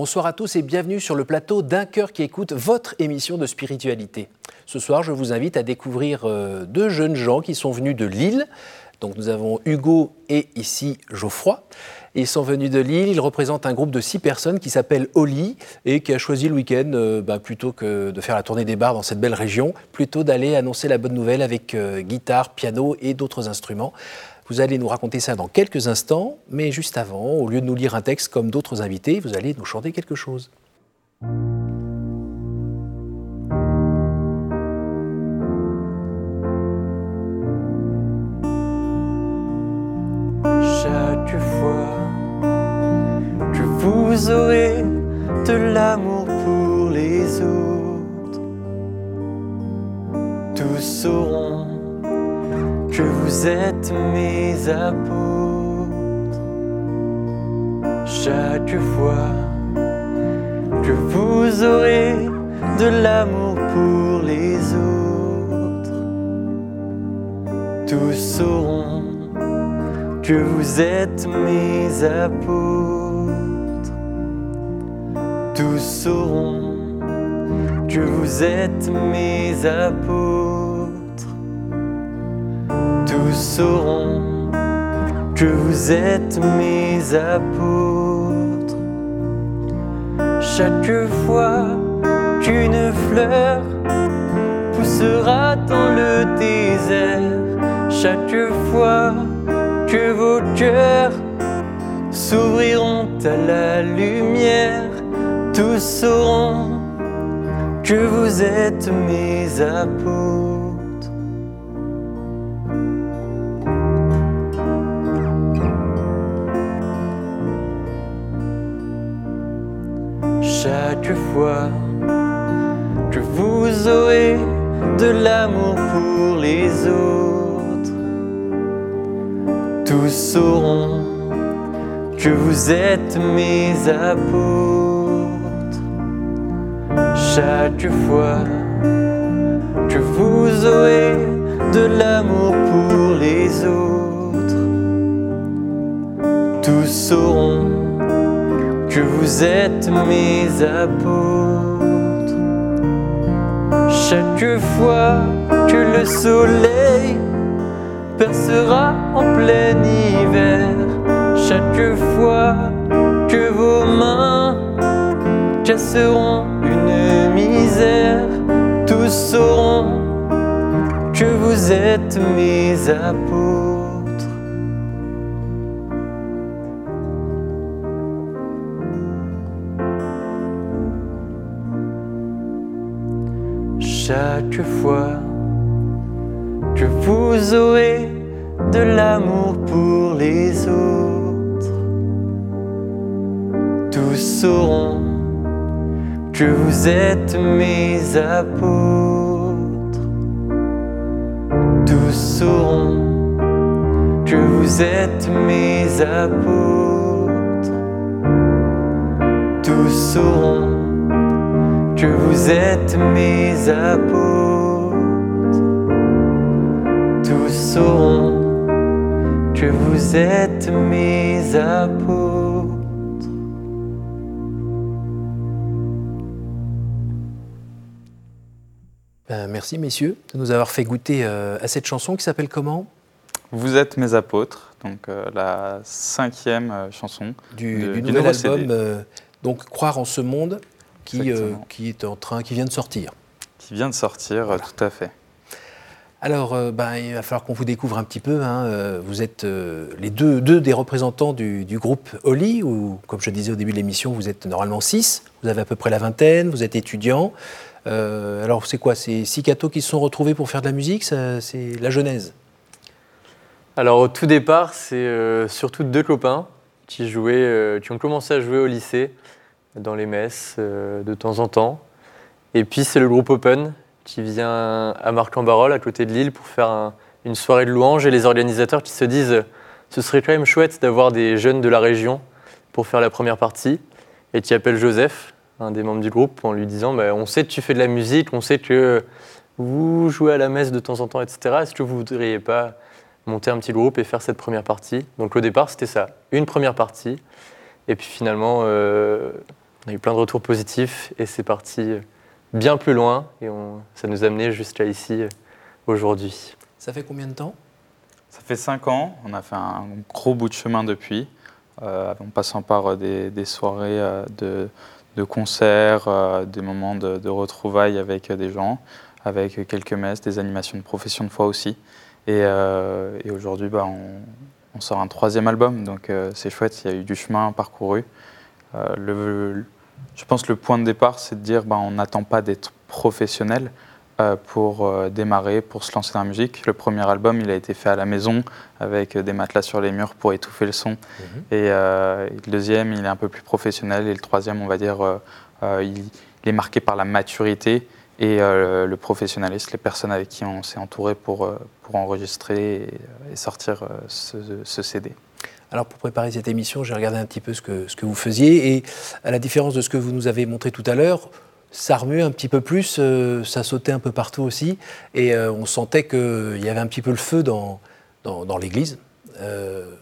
Bonsoir à tous et bienvenue sur le plateau d'un cœur qui écoute votre émission de spiritualité. Ce soir, je vous invite à découvrir euh, deux jeunes gens qui sont venus de Lille. Donc nous avons Hugo et ici Geoffroy. Ils sont venus de Lille, ils représentent un groupe de six personnes qui s'appelle Oli et qui a choisi le week-end, euh, bah, plutôt que de faire la tournée des bars dans cette belle région, plutôt d'aller annoncer la bonne nouvelle avec euh, guitare, piano et d'autres instruments. Vous allez nous raconter ça dans quelques instants, mais juste avant, au lieu de nous lire un texte comme d'autres invités, vous allez nous chanter quelque chose. Vous êtes mes apôtres. Chaque fois que vous aurez de l'amour pour les autres, tous sauront que vous êtes mes apôtres. Tous sauront que vous êtes mes apôtres tous sauront que vous êtes mes apôtres. Chaque fois qu'une fleur poussera dans le désert, chaque fois que vos cœurs s'ouvriront à la lumière, tous sauront que vous êtes mes apôtres. Chaque fois que vous aurez de l'amour pour les autres, tous sauront que vous êtes mes apôtres. Chaque fois que vous aurez de l'amour pour les autres, tous sauront que vous êtes mes apôtres. Chaque fois que le soleil percera en plein hiver, chaque fois que vos mains casseront une misère, tous sauront que vous êtes mes apôtres. Chaque fois que vous aurez de l'amour pour les autres, tous sauront que vous êtes mes apôtres. Tous sauront que vous êtes mes apôtres. Tous sauront que vous êtes mes apôtres. Tous sauront que vous êtes mes apôtres. Ben, merci messieurs de nous avoir fait goûter euh, à cette chanson qui s'appelle comment? Vous êtes mes apôtres, donc euh, la cinquième euh, chanson du, de- du du nouvel CD. album. euh, donc croire en ce monde qui, euh, qui est en train, qui vient de sortir. qui vient de sortir, tout à fait. Alors, euh, ben, il va falloir qu'on vous découvre un petit peu. hein. Euh, Vous êtes euh, les deux, deux des représentants du, du groupe Oli, où, comme je disais au début de l'émission, vous êtes normalement six. Vous avez à peu près la vingtaine, vous êtes étudiants. Euh, alors, c'est quoi C'est six cathos qui se sont retrouvés pour faire de la musique C'est la genèse? Alors au tout départ, c'est euh, surtout deux copains qui jouaient, euh, qui ont commencé à jouer au lycée, dans les messes, euh, de temps en temps. Et puis c'est le groupe Open qui vient à Marc-en-Barol, à côté de Lille, pour faire un- une soirée de louanges. Et les organisateurs qui se disent, euh, ce serait quand même chouette d'avoir des jeunes de la région pour faire la première partie. Et qui appellent Joseph, un des membres du groupe, en lui disant, Bah, on sait que tu fais de la musique, on sait que vous jouez à la messe de temps en temps, etc. Est-ce que vous voudriez pas monter un petit groupe et faire cette première partie? Donc au départ, c'était ça, une première partie. Et puis finalement, euh, On a eu plein de retours positifs et c'est parti bien plus loin et on- ça nous a amené jusqu'à ici euh, aujourd'hui. Ça fait combien de temps? Ça fait cinq ans, on a fait un gros bout de chemin depuis, euh, en passant par euh, des, des soirées de, de concerts, euh, des moments de, de retrouvailles avec des gens, avec quelques messes, des animations de profession de foi aussi. Et, euh, et aujourd'hui, bah, on, on sort un troisième album, donc euh, c'est chouette, il y a eu du chemin parcouru. Euh, le- je pense que le point de départ, c'est de dire bah, on n'attend pas d'être professionnel euh, pour euh, démarrer, pour se lancer dans la musique. Le premier album, il a été fait à la maison avec des matelas sur les murs pour étouffer le son. Et, euh, et le deuxième, il est un peu plus professionnel. Et le troisième, on va dire, il, il est marqué par la maturité et le professionnalisme, les personnes avec qui on s'est entouré pour, pour enregistrer et, et sortir ce, ce CD. Alors pour préparer cette émission, j'ai regardé un petit peu ce que, vous faisiez et à la différence de ce que vous nous avez montré tout à l'heure, ça remuait un petit peu plus, euh, ça sautait un peu partout aussi et euh, on sentait qu'il y avait un petit peu le feu dans, l'église. Euh,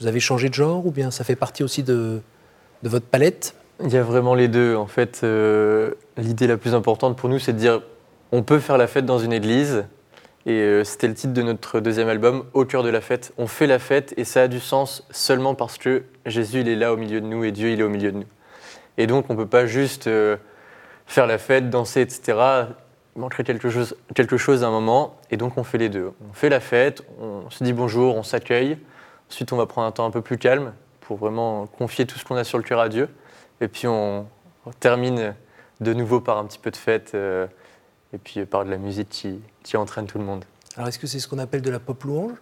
vous avez changé de genre ou bien ça fait partie aussi de, votre palette? Il y a vraiment les deux. En fait, l'idée la plus importante pour nous, c'est de dire on peut faire la fête dans une église. Et euh, c'était le titre de notre deuxième album, Au cœur de la fête. On fait la fête et ça a du sens seulement parce que Jésus, il est là au milieu de nous et Dieu, il est au milieu de nous. Et donc, on ne peut pas juste euh, faire la fête, danser, etc. Il manquerait quelque chose, à un moment. Et donc, on fait les deux. On fait la fête, on se dit bonjour, on s'accueille. Ensuite, on va prendre un temps un peu plus calme pour vraiment confier tout ce qu'on a sur le cœur à Dieu. Et puis on termine de nouveau par un petit peu de fête euh, et puis par de la musique qui, qui entraîne tout le monde. Alors est-ce que c'est ce qu'on appelle de la pop louange?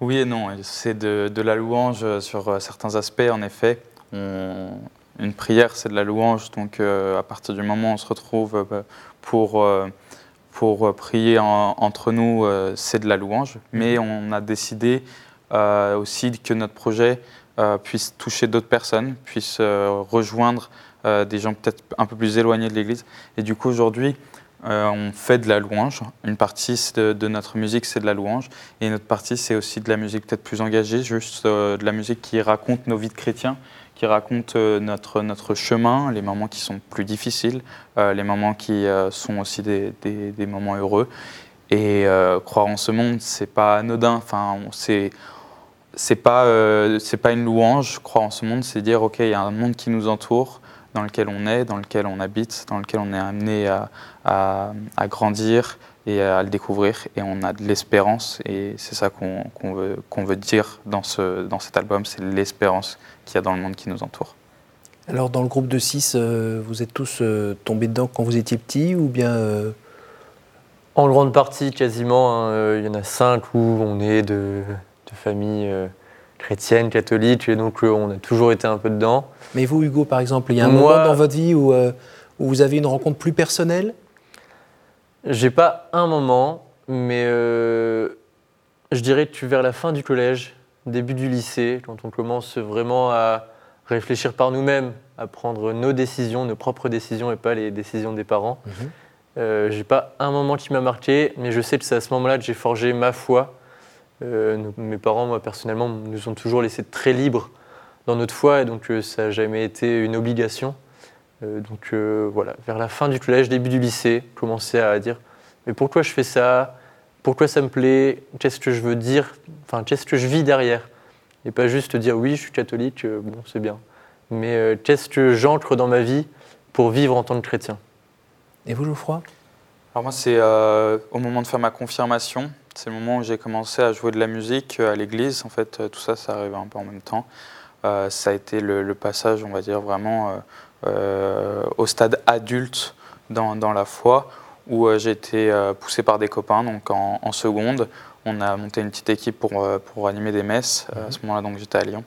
Oui et non, c'est de, de la louange sur euh, certains aspects, en effet. On- une prière, c'est de la louange, donc euh, à partir du moment où on se retrouve euh, pour, euh, pour euh, prier en- entre nous, euh, c'est de la louange. Mais on a décidé euh, aussi que notre projet euh, puisse toucher d'autres personnes, puisse euh, rejoindre euh, des gens peut-être un peu plus éloignés de l'Église. Et du coup, aujourd'hui, euh, on fait de la louange. Une partie de, notre musique, c'est de la louange. Et une autre partie, c'est aussi de la musique peut-être plus engagée, juste euh, de la musique qui raconte nos vies de chrétiens, qui raconte euh, notre, notre chemin, les moments qui sont plus difficiles, les moments qui sont aussi des, des- moments heureux. Et croire en ce monde, c'est pas anodin. Enfin, c'est c'est pas pas une louange. Croire en ce monde, c'est dire ok, il y a un monde qui nous entoure, dans lequel on est, dans lequel on habite, dans lequel on est amené à, à- à grandir et à le découvrir. Et on a de l'espérance. Et c'est ça qu'on qu'on veut, qu'on veut dire dans, ce, dans cet album, c'est l'espérance qu'il y a dans le monde qui nous entoure. Alors dans le groupe de 6, vous êtes tous euh, tombés dedans quand vous étiez petits ou bien euh, En grande partie, quasiment, hein, euh, il y en a cinq où on est de, de familles chrétiennes, catholiques, et donc euh, on a toujours été un peu dedans. Mais vous, Hugo, par exemple, il y a un Moi- moment dans votre vie où, euh, où vous avez une rencontre plus personnelle? J'ai pas un moment, mais euh, je dirais que vers la fin du collège, début du lycée, quand on commence vraiment à réfléchir par nous-mêmes, à prendre nos décisions, nos propres décisions et pas les décisions des parents. Mhm. J'ai pas un moment qui m'a marqué, mais je sais que c'est à ce moment-là que j'ai forgé ma foi. Euh, nos- mes parents, moi personnellement, nous ont toujours laissé très libres dans notre foi, et donc euh, ça n'a jamais été une obligation. Euh, donc euh, voilà, vers la fin du collège, début du lycée, commencer à dire mais pourquoi je fais ça? Pourquoi ça me plaît? Qu'est-ce que je veux dire? Enfin, qu'est-ce que je vis derrière? Et pas juste dire oui, je suis catholique, euh, bon, c'est bien. Mais euh, qu'est-ce que j'ancre dans ma vie pour vivre en tant que chrétien? Et vous, Geoffroy? Alors moi, c'est euh, au moment de faire ma confirmation. C'est le moment où j'ai commencé à jouer de la musique euh, à l'église. En fait, euh, tout ça, ça arrivait un peu en même temps. Euh, ça a été le, le passage, on va dire, vraiment euh, au stade adulte dans, dans la foi, où j'ai été poussé par des copains. Donc en, en seconde, on a monté une petite équipe pour, pour animer des messes. À ce moment-là, donc j'étais à Lyon.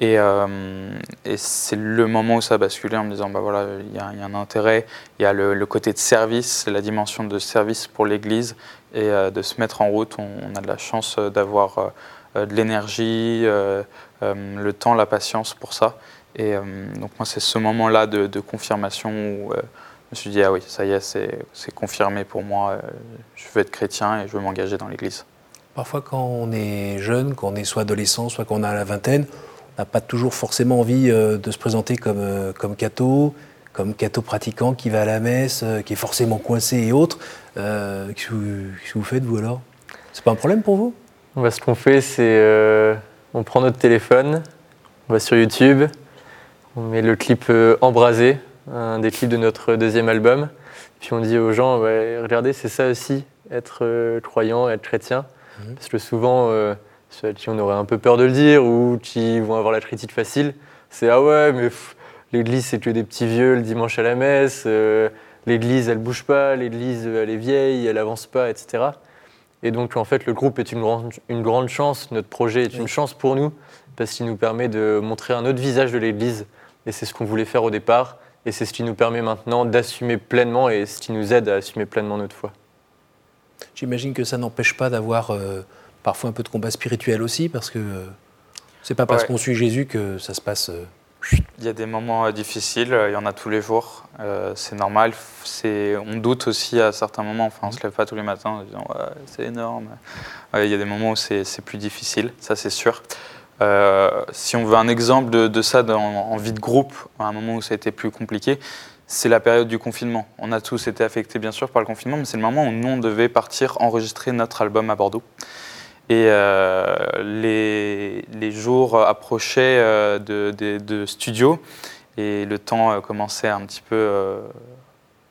Et, euh, et c'est le moment où ça a basculé en me disant, bah voilà, il y, a il y a un intérêt, il y a le, le côté de service, la dimension de service pour l'Église et euh, de se mettre en route. On, on a de la chance euh, d'avoir euh, de l'énergie, le temps, la patience pour ça. Et donc moi, c'est ce moment-là de, confirmation où je me suis dit, ah oui, ça y est, c'est confirmé pour moi, je veux être chrétien et je veux m'engager dans l'Église. Parfois, quand on est jeune, quand on est soit adolescent, soit quand on a la vingtaine, n'a pas toujours forcément envie de se présenter comme, comme catho, comme catho pratiquant qui va à la messe, euh, qui est forcément coincé et autres. Euh, Qu'est-ce que vous, faites, vous alors? C'est pas un problème pour vous? Bah, ce qu'on fait, c'est euh, on prend notre téléphone, on va sur YouTube, on met le clip Embrasé, un des clips de notre deuxième album, puis on dit aux gens, ouais, regardez, c'est ça aussi, être euh, croyant, être chrétien. Mhm. Parce que souvent, ceux à qui on aurait un peu peur de le dire ou qui vont avoir la critique facile, c'est ah ouais, mais pff, l'église c'est que des petits vieux le dimanche à la messe, euh, l'église elle bouge pas, l'église elle est vieille, elle avance pas, etc. Et donc en fait le groupe est une grande, une grande chance, notre projet est Oui. une chance pour nous parce qu'il nous permet de montrer un autre visage de l'église et c'est ce qu'on voulait faire au départ et c'est ce qui nous permet maintenant d'assumer pleinement et ce qui nous aide à assumer pleinement notre foi. J'imagine que ça n'empêche pas d'avoir euh, parfois un peu de combat spirituel aussi, parce que euh, c'est pas parce Ouais. qu'on suit Jésus que ça se passe. euh, Il y a des moments euh, difficiles, euh, il y en a tous les jours, euh, c'est normal. On doute aussi à certains moments, enfin, on ne se lève pas tous les matins en disant c'est énorme. Il y a des moments où c'est, plus difficile, ça c'est sûr. Si on veut un exemple de, ça en vie de groupe, à un moment où ça a été plus compliqué, c'est la période du confinement. On a tous été affectés bien sûr par le confinement, mais c'est le moment où nous on devait partir enregistrer notre album à Bordeaux. Et euh, les, les jours approchaient euh, de, de- de studio et le temps euh, commençait un petit peu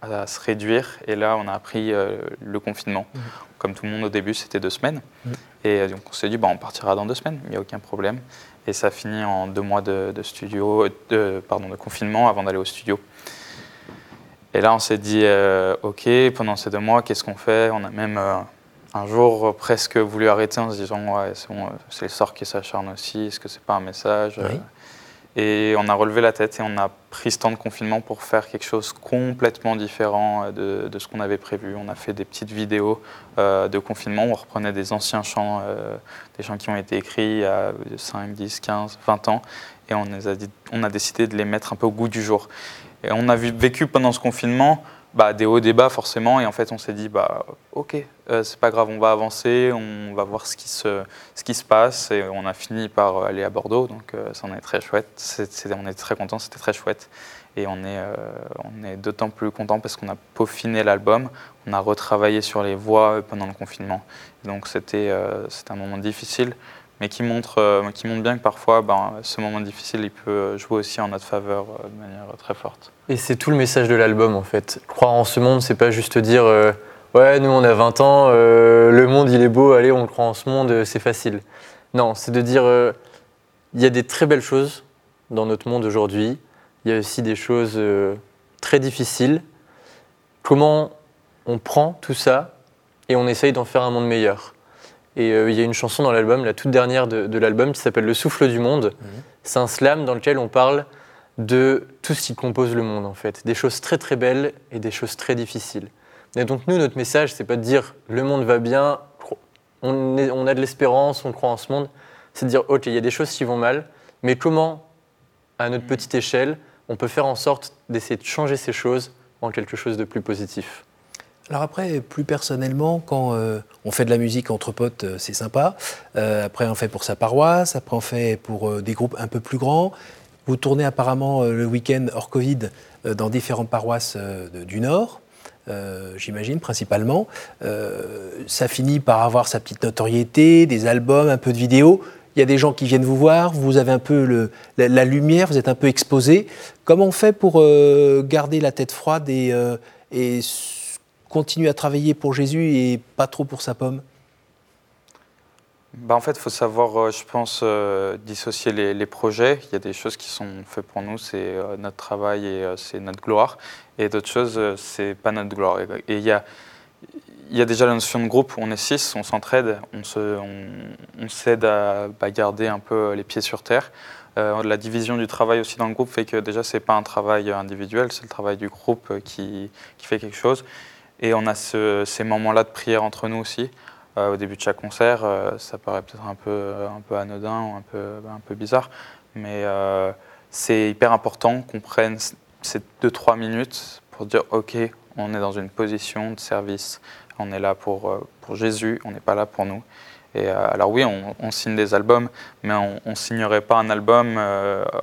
à se réduire. Et là, on a appris le confinement. Mhm. Comme tout le monde au début, c'était deux semaines. Mhm. Et donc on s'est dit, bah, on partira dans deux semaines, il n'y a aucun problème. Et ça finit en deux mois de, de studio, de, pardon, de confinement avant d'aller au studio. Et là, on s'est dit, euh, OK, pendant ces deux mois, qu'est-ce qu'on fait? On a même euh, un jour euh, presque voulu arrêter en se disant, ouais, c'est bon, euh, c'est le sort qui s'acharne aussi, est-ce que c'est pas un message Oui. Et on a relevé la tête et on a pris ce temps de confinement pour faire quelque chose complètement différent euh, de, de ce qu'on avait prévu. On a fait des petites vidéos euh, de confinement, où on reprenait des anciens chants, euh, des chants qui ont été écrits il y a 5, 10, 15, 20 ans, et on, les a, dit- on a décidé de les mettre un peu au goût du jour. Et on a vécu pendant ce confinement bah, des hauts débats forcément, et en fait on s'est dit, bah, ok, euh, c'est pas grave, on va avancer, on va voir ce qui, se, ce qui se passe, et on a fini par euh, aller à Bordeaux, donc euh, ça en est très chouette, on est très contents, c'était très chouette, et on est, on est d'autant plus content parce qu'on a peaufiné l'album, on a retravaillé sur les voix pendant le confinement, donc c'était un moment difficile, mais qui montre, euh, qui montre bien que parfois, ben, ce moment difficile, il peut jouer aussi en notre faveur euh, de manière très forte. Et c'est tout le message de l'album en fait. Croire en ce monde, c'est pas juste dire euh, ouais, nous on a 20 ans, euh, le monde il est beau, allez, on croit en ce monde, euh, c'est facile. Non, c'est de dire euh, il y a des très belles choses dans notre monde aujourd'hui, il y a aussi des choses euh, très difficiles. Comment on prend tout ça et on essaye d'en faire un monde meilleur? Et euh, il y a une chanson dans l'album, la toute dernière de, de l'album, qui s'appelle Le souffle du monde. C'est un slam dans lequel on parle de tout ce qui compose le monde en fait, des choses très très belles et des choses très difficiles. Et donc nous, notre message, c'est pas de dire le monde va bien, on, est- on a de l'espérance, on croit en ce monde, c'est de dire ok, il y a des choses qui vont mal, mais comment, à notre petite échelle, on peut faire en sorte d'essayer de changer ces choses en quelque chose de plus positif? Alors après, plus personnellement, quand euh, on fait de la musique entre potes, euh, c'est sympa. Euh, après, on fait pour sa paroisse. Après, on fait pour des groupes un peu plus grands. Vous tournez apparemment le week-end hors Covid dans différentes paroisses du Nord, j'imagine, principalement. Ça finit par avoir sa petite notoriété, des albums, un peu de vidéos. Il y a des gens qui viennent vous voir, vous avez un peu la, lumière, vous êtes un peu exposé. Comment on fait pour garder la tête froide et continuer à travailler pour Jésus et pas trop pour sa pomme Bah, en fait, il faut savoir, euh, je pense, euh, dissocier les, projets. Il y a des choses qui sont faites pour nous, c'est euh, notre travail et c'est notre gloire. Et d'autres choses, c'est pas notre gloire. Et il y a, y a déjà la notion de groupe. On est six, on s'entraide, on se- on, s'aide à bah, garder un peu les pieds sur terre. La division du travail aussi dans le groupe fait que déjà, c'est pas un travail individuel, c'est le travail du groupe qui, qui fait quelque chose. Et on a ce- ces moments-là de prière entre nous aussi. Euh, au début de chaque concert, euh, ça paraît peut-être un peu, anodin ou un peu, bizarre, mais euh, c'est hyper important qu'on prenne ces 2-3 minutes pour dire ok, on est dans une position de service, on est là pour, Jésus, on n'est pas là pour nous. Et alors oui, on, signe des albums, mais on, on signerait pas un album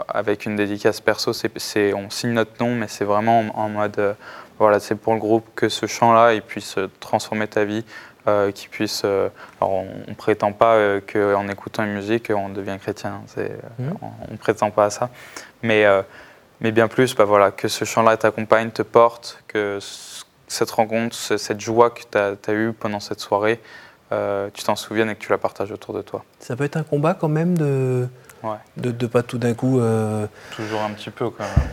avec une dédicace perso. On signe notre nom, mais c'est vraiment en, mode, voilà, c'est pour le groupe que ce chant-là, il puisse euh, transformer ta vie, euh, qu'il puisse. euh, alors on, on prétend pas euh, qu'en écoutant une musique, on devient chrétien. Mhm. on, on prétend pas à ça, mais mais bien plus, bah voilà, que ce chant-là t'accompagne, te porte, que cette rencontre, ce- cette joie que tu as, eue pendant cette soirée, tu t'en souviennes et que tu la partages autour de toi. Ça peut être un combat quand même de Ouais. de, de pas tout d'un coup. Toujours un petit peu quand même.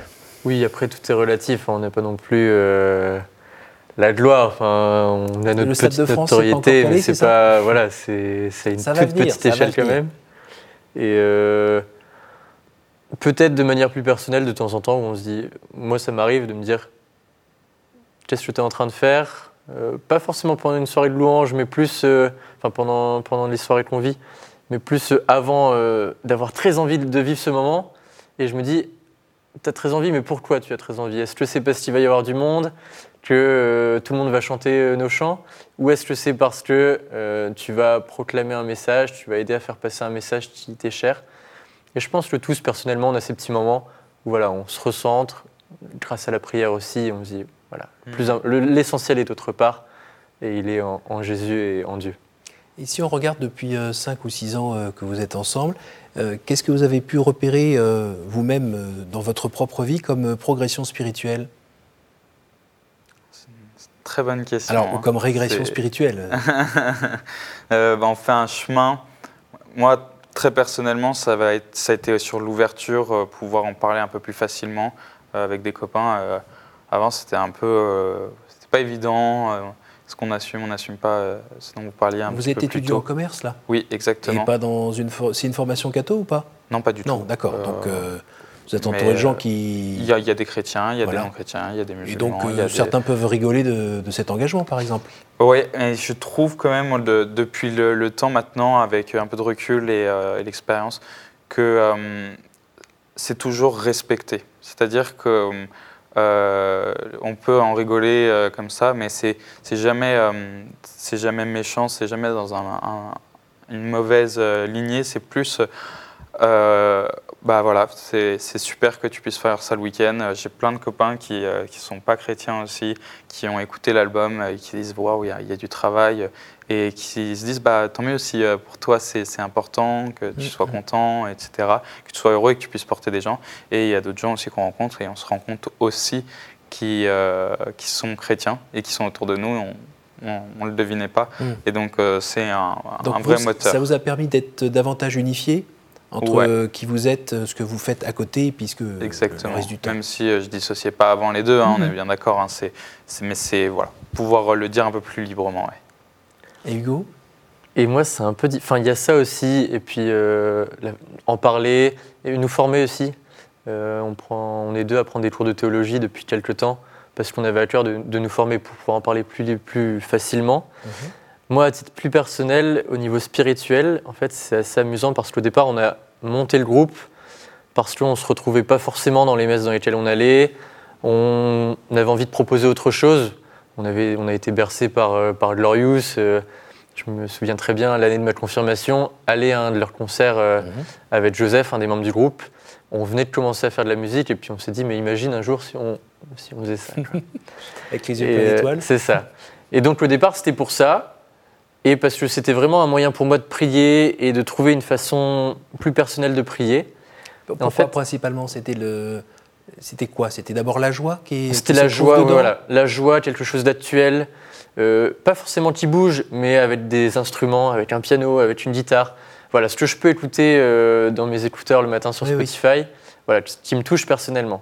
Oui, après tout est relatif. hein. On n'a pas non plus euh, la gloire. Enfin, on a notre petite France, notoriété, calé, mais c'est pas voilà, c'est une Ça toute venir, petite échelle quand même. Et euh, peut-être de manière plus personnelle, de temps en temps, où on se dit, moi, ça m'arrive de me dire, qu'est-ce que tu es en train de faire? Euh, Pas forcément pendant une soirée de louange, mais plus, euh, enfin pendant pendant les soirées qu'on vit, mais plus euh, avant d'avoir très envie de vivre ce moment. Et je me dis, tu as très envie, mais pourquoi tu as très envie? Est-ce que c'est parce qu'il va y avoir du monde, que euh, tout le monde va chanter euh, nos chants? Ou est-ce que c'est parce que euh, tu vas proclamer un message, tu vas aider à faire passer un message qui t'est cher? Et je pense que tous, personnellement, on a ces petits moments où voilà, on se recentre, grâce à la prière aussi, on se dit, voilà, le- l'essentiel est autre part, et il est en, en Jésus et en Dieu. Et si on regarde depuis 5 ou 6 ans que vous êtes ensemble, qu'est-ce que vous avez pu repérer euh, vous-même euh, dans votre propre vie comme euh, progression spirituelle? Très bonne question. Alors, hein. comme régression spirituelle Euh, bah, on fait un chemin. Moi, très personnellement, ça, va être, ça a été sur l'ouverture, euh, pouvoir en parler un peu plus facilement euh, avec des copains. Euh, avant, c'était un peu. euh, c'était pas évident. Ce qu'on assume, on n'assume pas euh, ce dont vous parliez un Vous petit êtes peu étudiant en commerce, là? Oui, exactement. Et pas dans une... C'est une formation catho ou pas? Non, pas du tout. Non, d'accord. Euh, Donc, euh, vous êtes entouré de gens qui... Il y, a, il y a des chrétiens, il y a Voilà. des non-chrétiens, il y a des Et musulmans. donc, il y a euh, des- certains peuvent rigoler de, de cet engagement, par exemple? Oui, et je trouve quand même, de- depuis le, le temps maintenant, avec un peu de recul et, et l'expérience, que c'est toujours respecté. C'est-à-dire que euh, on peut en rigoler euh, comme ça, mais c'est jamais, euh, jamais méchant, c'est jamais dans un- un- une mauvaise lignée, c'est plus... euh, bah voilà, c'est super que tu puisses faire ça le week-end. Euh, J'ai plein de copains qui ne qui sont pas chrétiens aussi, qui ont écouté l'album euh, et qui disent waouh, il y, a- il y a du travail euh, et qui se disent bah tant mieux si euh, pour toi c'est important, que tu Mhm. sois content, etc., que tu sois heureux et que tu puisses porter des gens. Et il y a d'autres gens aussi qu'on rencontre et on se rend compte aussi qui, euh, qui sont chrétiens et qui sont autour de nous. On ne le devinait pas. Mhm. Et donc euh, c'est un, Donc, un vrai vous, moteur. ça vous a permis d'être davantage unifié entre Ouais. euh, qui vous êtes, euh, ce que vous faites à côté, puisque euh, Exactement. le reste du temps. Même si euh, je dissociais pas avant les deux, hein, on Mhm. est bien d'accord. hein, c'est, c'est- mais c'est voilà, pouvoir le dire un peu plus librement. ouais. Et Hugo? Et moi, c'est un peu. di- Enfin, il y a ça aussi, et puis euh, la- en parler, et nous former aussi. Euh, on, prend, on est deux à prendre des cours de théologie depuis quelques temps, parce qu'on avait à cœur de, de nous former pour pouvoir en parler plus, plus facilement. Moi, à titre plus personnel, au niveau spirituel, en fait, c'est assez amusant parce qu'au départ, on a monté le groupe parce qu'on ne se retrouvait pas forcément dans les messes dans lesquelles on allait. On avait envie de proposer autre chose. On, avait, on a été bercé par, euh, par Glorious. euh, je me souviens très bien, l'année de ma confirmation, aller à un de leurs concerts euh, Mhm. avec Joseph, un des membres du groupe. On venait de commencer à faire de la musique et puis on s'est dit, mais imagine un jour si on, si on faisait ça. Avec les yeux pleins d'étoiles C'est ça. Et donc au départ, c'était pour ça. Et parce que c'était vraiment un moyen pour moi de prier et de trouver une façon plus personnelle de prier. Pourquoi fait- principalement C'était le. C'était quoi? C'était d'abord la joie qui C'était la joie, voilà. La joie, quelque chose d'actuel. euh, pas forcément qui bouge, mais avec des instruments, avec un piano, avec une guitare. Voilà, ce que je peux écouter euh, dans mes écouteurs le matin sur Oui, oui. Spotify, voilà, qui me touche personnellement.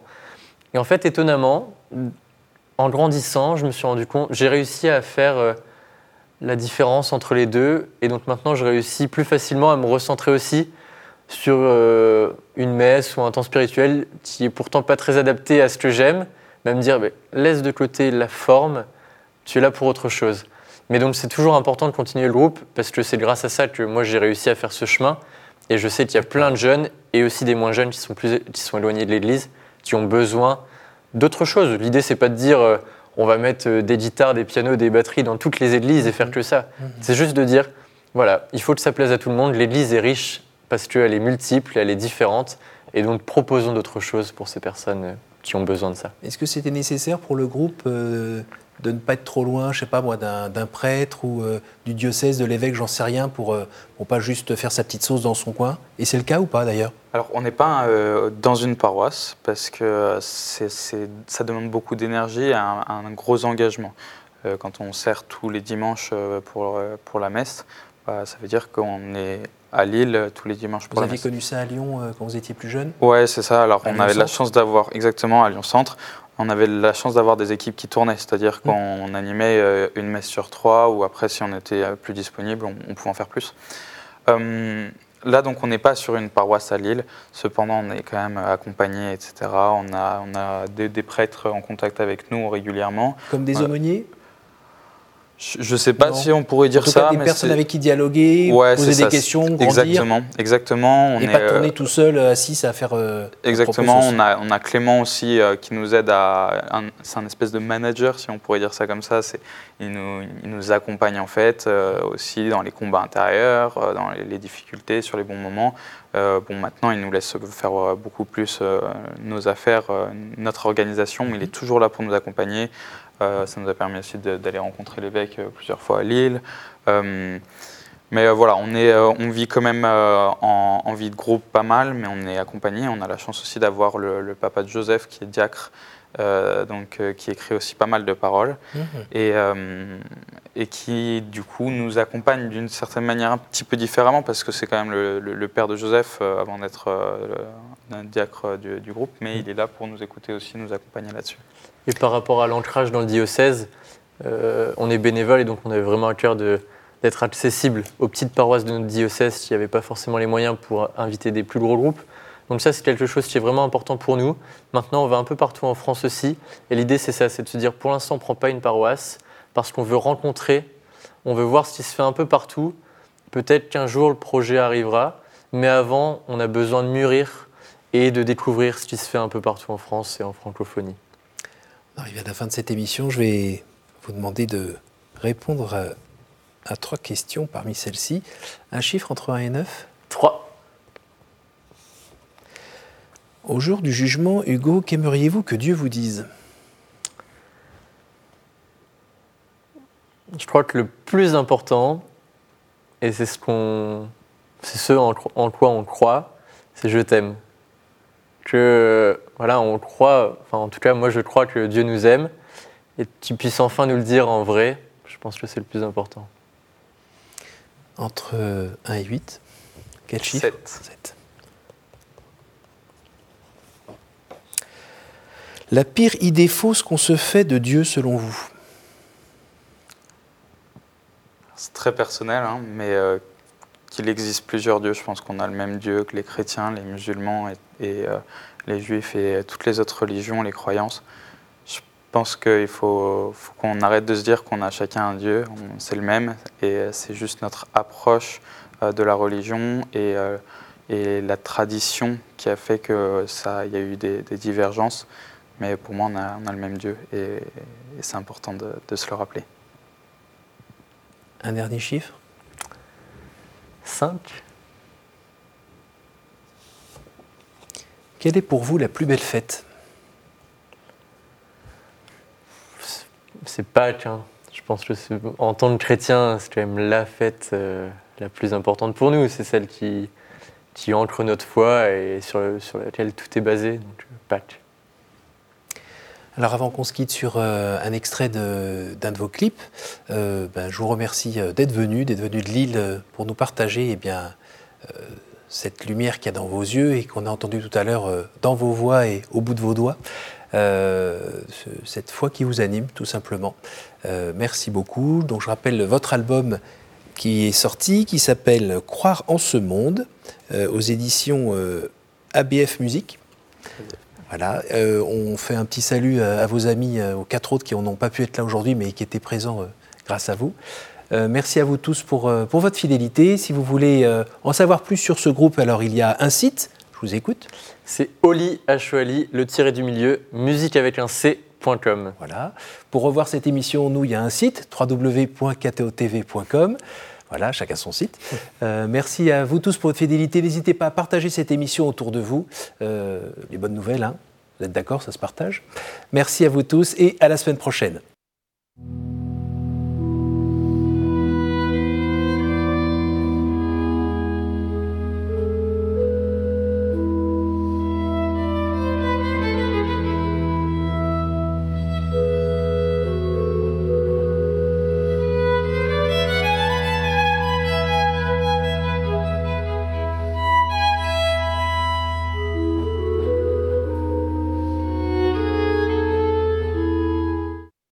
Et en fait, étonnamment, en grandissant, je me suis rendu compte, j'ai réussi à faire euh, la différence entre les deux. Et donc maintenant, je réussis plus facilement à me recentrer aussi sur euh, une messe ou un temps spirituel qui est pourtant pas très adapté à ce que j'aime, mais à me dire, laisse de côté la forme, tu es là pour autre chose. Mais donc c'est toujours important de continuer le groupe parce que c'est grâce à ça que moi j'ai réussi à faire ce chemin. Et je sais qu'il y a plein de jeunes et aussi des moins jeunes qui sont, plus, qui sont éloignés de l'Église, qui ont besoin d'autre chose. L'idée c'est pas de dire euh, on va mettre euh, des guitares, des pianos, des batteries dans toutes les églises et faire que ça. C'est juste de dire Voilà, il faut que ça plaise à tout le monde. L'Église est riche parce qu'elle est multiple, elle est différente. Et donc proposons d'autres choses pour ces personnes euh, qui ont besoin de ça. Est-ce que c'était nécessaire pour le groupe euh, de ne pas être trop loin, je sais pas moi, d'un prêtre ou euh, du diocèse, de l'évêque, j'en sais rien, pour, euh, pour pas juste faire sa petite sauce dans son coin. Et c'est le cas ou pas d'ailleurs? Alors, on n'est pas euh, dans une paroisse parce que c'est- ça demande beaucoup d'énergie et un, un gros engagement. Euh, quand on sert tous les dimanches euh, pour, euh, pour la messe, bah, ça veut dire qu'on est à Lille euh, tous les dimanches pour Vous aviez connu ça à Lyon euh, quand vous étiez plus jeune? Ouais, c'est ça. Alors, À on Lyon avait la chance d'avoir, exactement, à Lyon Centre, on avait la chance d'avoir des équipes qui tournaient. C'est-à-dire Mm. qu'on animait euh, une messe sur trois, ou après, si on était euh, plus disponible, on, pouvait en faire plus. Euh, là, donc, on n'est pas sur une paroisse à Lille. Cependant, on est quand même accompagné, etc. On a, on a des, des prêtres en contact avec nous régulièrement. Comme des aumôniers? Je ne sais pas Non. si on pourrait En dire tout ça. cas, des mais personnes avec qui dialoguer, Ouais, poser des ça, questions, grandir. Exactement, exactement. On Et est, pas tourner euh, tout seul, euh, assis, à faire. euh, Exactement, on a, on a Clément aussi euh, qui nous aide à. C'est un espèce de manager, si on pourrait dire ça comme ça. Il, nous, il nous accompagne en fait aussi dans les combats intérieurs, dans les, les difficultés, sur les bons moments. Bon, maintenant, il nous laisse faire beaucoup plus nos affaires, notre organisation, mais il est toujours là pour nous accompagner. Euh, ça nous a permis aussi d'aller rencontrer l'évêque euh, plusieurs fois à Lille. Euh, mais euh, voilà, on, est, euh, on vit quand même euh, en, en vie de groupe pas mal, mais on est accompagné. On a la chance aussi d'avoir le, le papa de Joseph qui est diacre, donc, qui écrit aussi pas mal de paroles Mhm. et, et qui du coup nous accompagne d'une certaine manière un petit peu différemment parce que c'est quand même le, le- le père de Joseph avant d'être un diacre du, du groupe, mais il est là pour nous écouter aussi, nous accompagner là-dessus. Et par rapport à l'ancrage dans le diocèse, euh, on est bénévole et donc on avait vraiment à cœur d'être accessible aux petites paroisses de notre diocèse qui n'avaient pas forcément les moyens pour inviter des plus gros groupes. Donc ça, c'est quelque chose qui est vraiment important pour nous. Maintenant, on va un peu partout en France aussi. Et l'idée, c'est ça, c'est de se dire, pour l'instant, on ne prend pas une paroisse parce qu'on veut rencontrer, on veut voir ce qui se fait un peu partout. Peut-être qu'un jour, le projet arrivera. Mais avant, on a besoin de mûrir et de découvrir ce qui se fait un peu partout en France et en francophonie. On arrive à la fin de cette émission. Je vais vous demander de répondre à, à trois questions parmi celles-ci. Un chiffre entre 1 et 9 3. Au jour du jugement, Hugo, qu'aimeriez-vous que Dieu vous dise? Je crois que le plus important, et c'est ce qu'on, c'est ce en, en quoi on croit, c'est je t'aime. Que voilà, on croit, enfin en tout cas moi je crois que Dieu nous aime, et qu'il puisse enfin nous le dire en vrai. Je pense que c'est le plus important. Entre 1 et 8 Quel chiffre? Sept. 7. La pire idée fausse qu'on se fait de Dieu selon vous? C'est très personnel, hein, mais euh, qu'il existe plusieurs dieux. Je pense qu'on a le même Dieu que les chrétiens, les musulmans et, et, euh, les juifs et toutes les autres religions, les croyances. Je pense qu'il faut, qu'on arrête de se dire qu'on a chacun un Dieu, c'est le même, et c'est juste notre approche euh, de la religion et, euh, et la tradition qui a fait que y a eu des, divergences. Mais pour moi, on a, le même Dieu, et, et c'est important de- de se le rappeler. Un dernier chiffre? 5. Quelle est pour vous la plus belle fête? C'est Pâques. hein. Je pense que en tant que chrétien, c'est quand même la fête euh, la plus importante pour nous. C'est celle qui, qui ancre notre foi et sur, le- sur laquelle tout est basé. Donc euh, Pâques. Alors avant qu'on se quitte sur euh, un extrait d'un de, vos clips, euh, ben, je vous remercie d'être venu, d'être venu de Lille pour nous partager eh bien, cette lumière qu'il y a dans vos yeux et qu'on a entendu tout à l'heure euh, dans vos voix et au bout de vos doigts. Euh, ce- cette foi qui vous anime tout simplement. Euh, merci beaucoup. Donc je rappelle votre album qui est sorti, qui s'appelle Croire en ce monde, aux éditions ABF Musique. Voilà, on fait un petit salut à, vos amis, aux quatre autres qui n'ont pas pu être là aujourd'hui, mais qui étaient présents grâce à vous. Euh, merci à vous tous pour, euh, pour votre fidélité. Si vous voulez euh, en savoir plus sur ce groupe, alors il y a un site, je vous écoute. C'est Oli, H-O-L-I, le tiré du milieu, musique avec un C.com. Voilà. Pour revoir cette émission, nous, il y a un site, www.ktotv.com. Voilà. Voilà, chacun son site. Euh, merci à vous tous pour votre fidélité. N'hésitez pas à partager cette émission autour de vous. Euh, les bonnes nouvelles, hein. vous êtes d'accord, ça se partage. Merci à vous tous et à la semaine prochaine.